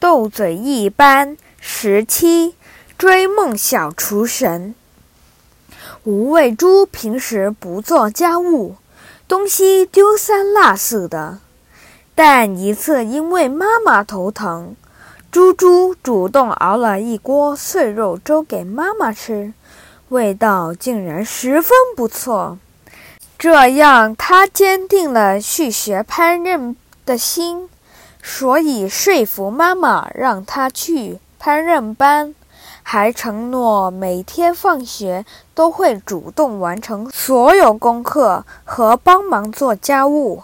斗嘴一般十七，追梦小厨神。吴畏猪平时不做家务，东西丢三落四的。但一次因为妈妈头疼，猪猪主动熬了一锅碎肉粥给妈妈吃，味道竟然十分不错。这样，他坚定了去学烹饪的心，所以说服妈妈让他去烹饪班，还承诺每天放学都会主动完成所有功课和帮忙做家务。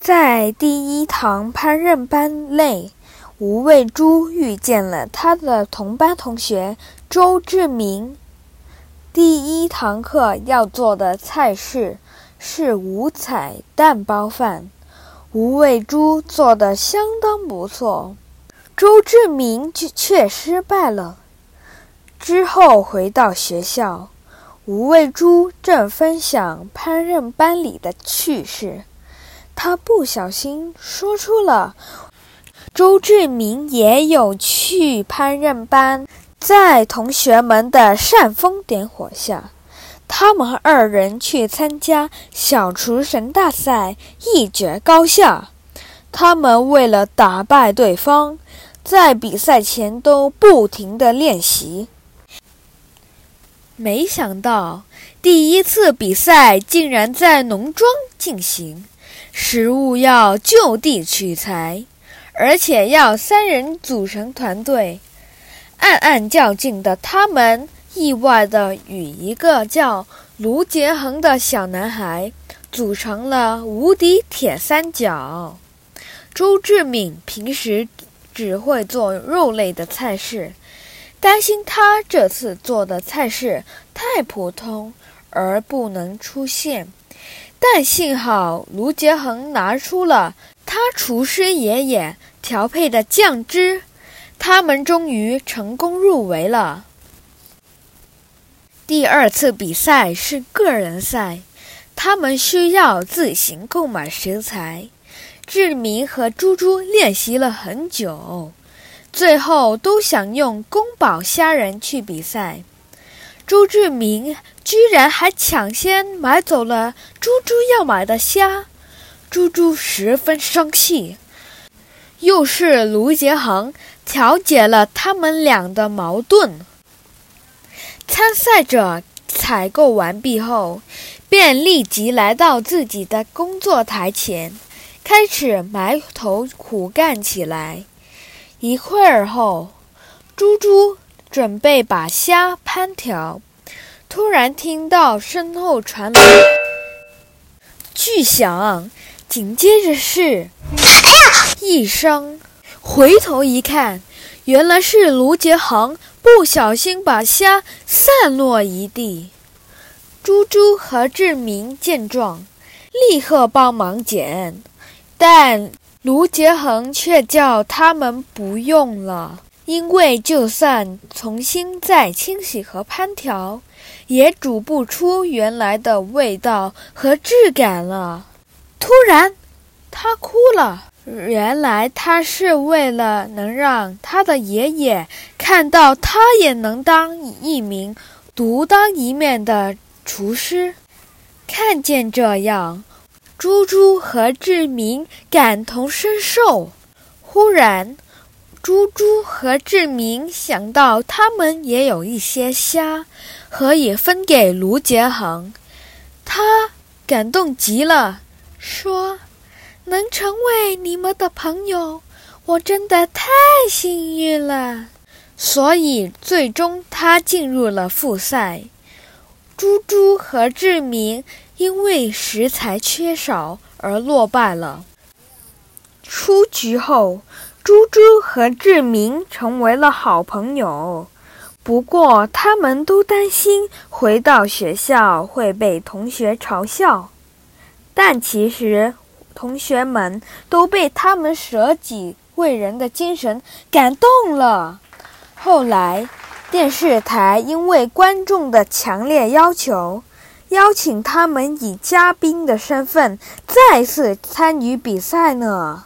在第一堂烹饪班内，吴畏猪遇见了他的同班同学周志明。第一堂课要做的菜式是五彩蛋包饭，吴畏珠做的相当不错，周志明却却失败了。之后回到学校，吴畏珠正分享烹饪班里的趣事，他不小心说出了周志明也有去烹饪班。在同学们的煽风点火下，他们二人去参加小厨神大赛，一决高下。他们为了打败对方，在比赛前都不停的练习。没想到，第一次比赛竟然在农庄进行，食物要就地取材，而且要三人组成团队。暗暗较劲的他们，意外地与一个叫卢杰恒的小男孩组成了无敌铁三角。周志敏平时只会做肉类的菜式，担心他这次做的菜式太普通而不能出现。但幸好卢杰恒拿出了他厨师爷爷调配的酱汁。他们终于成功入围了。第二次比赛是个人赛，他们需要自行购买食材。志明和猪猪练习了很久，最后都想用宫保虾仁去比赛。朱志明居然还抢先买走了猪猪要买的虾，猪猪十分生气。又是卢杰恒。调解了他们俩的矛盾。参赛者采购完毕后，便立即来到自己的工作台前，开始埋头苦干起来。一会儿后，猪猪准备把虾烹调，突然听到身后传来 巨响，紧接着是 一声。回头一看，原来是卢杰航不小心把虾散落一地。猪猪和志明见状，立刻帮忙捡，但卢杰恒却叫他们不用了，因为就算重新再清洗和烹调，也煮不出原来的味道和质感了。突然，他哭了。原来他是为了能让他的爷爷看到，他也能当一名独当一面的厨师。看见这样，猪猪和志明感同身受。忽然，猪猪和志明想到，他们也有一些虾，可以分给卢杰恒。他感动极了，说。能成为你们的朋友，我真的太幸运了。所以，最终他进入了复赛。猪猪和志明因为食材缺少而落败了。出局后，猪猪和志明成为了好朋友。不过，他们都担心回到学校会被同学嘲笑。但其实。同学们都被他们舍己为人的精神感动了。后来，电视台因为观众的强烈要求，邀请他们以嘉宾的身份再次参与比赛呢。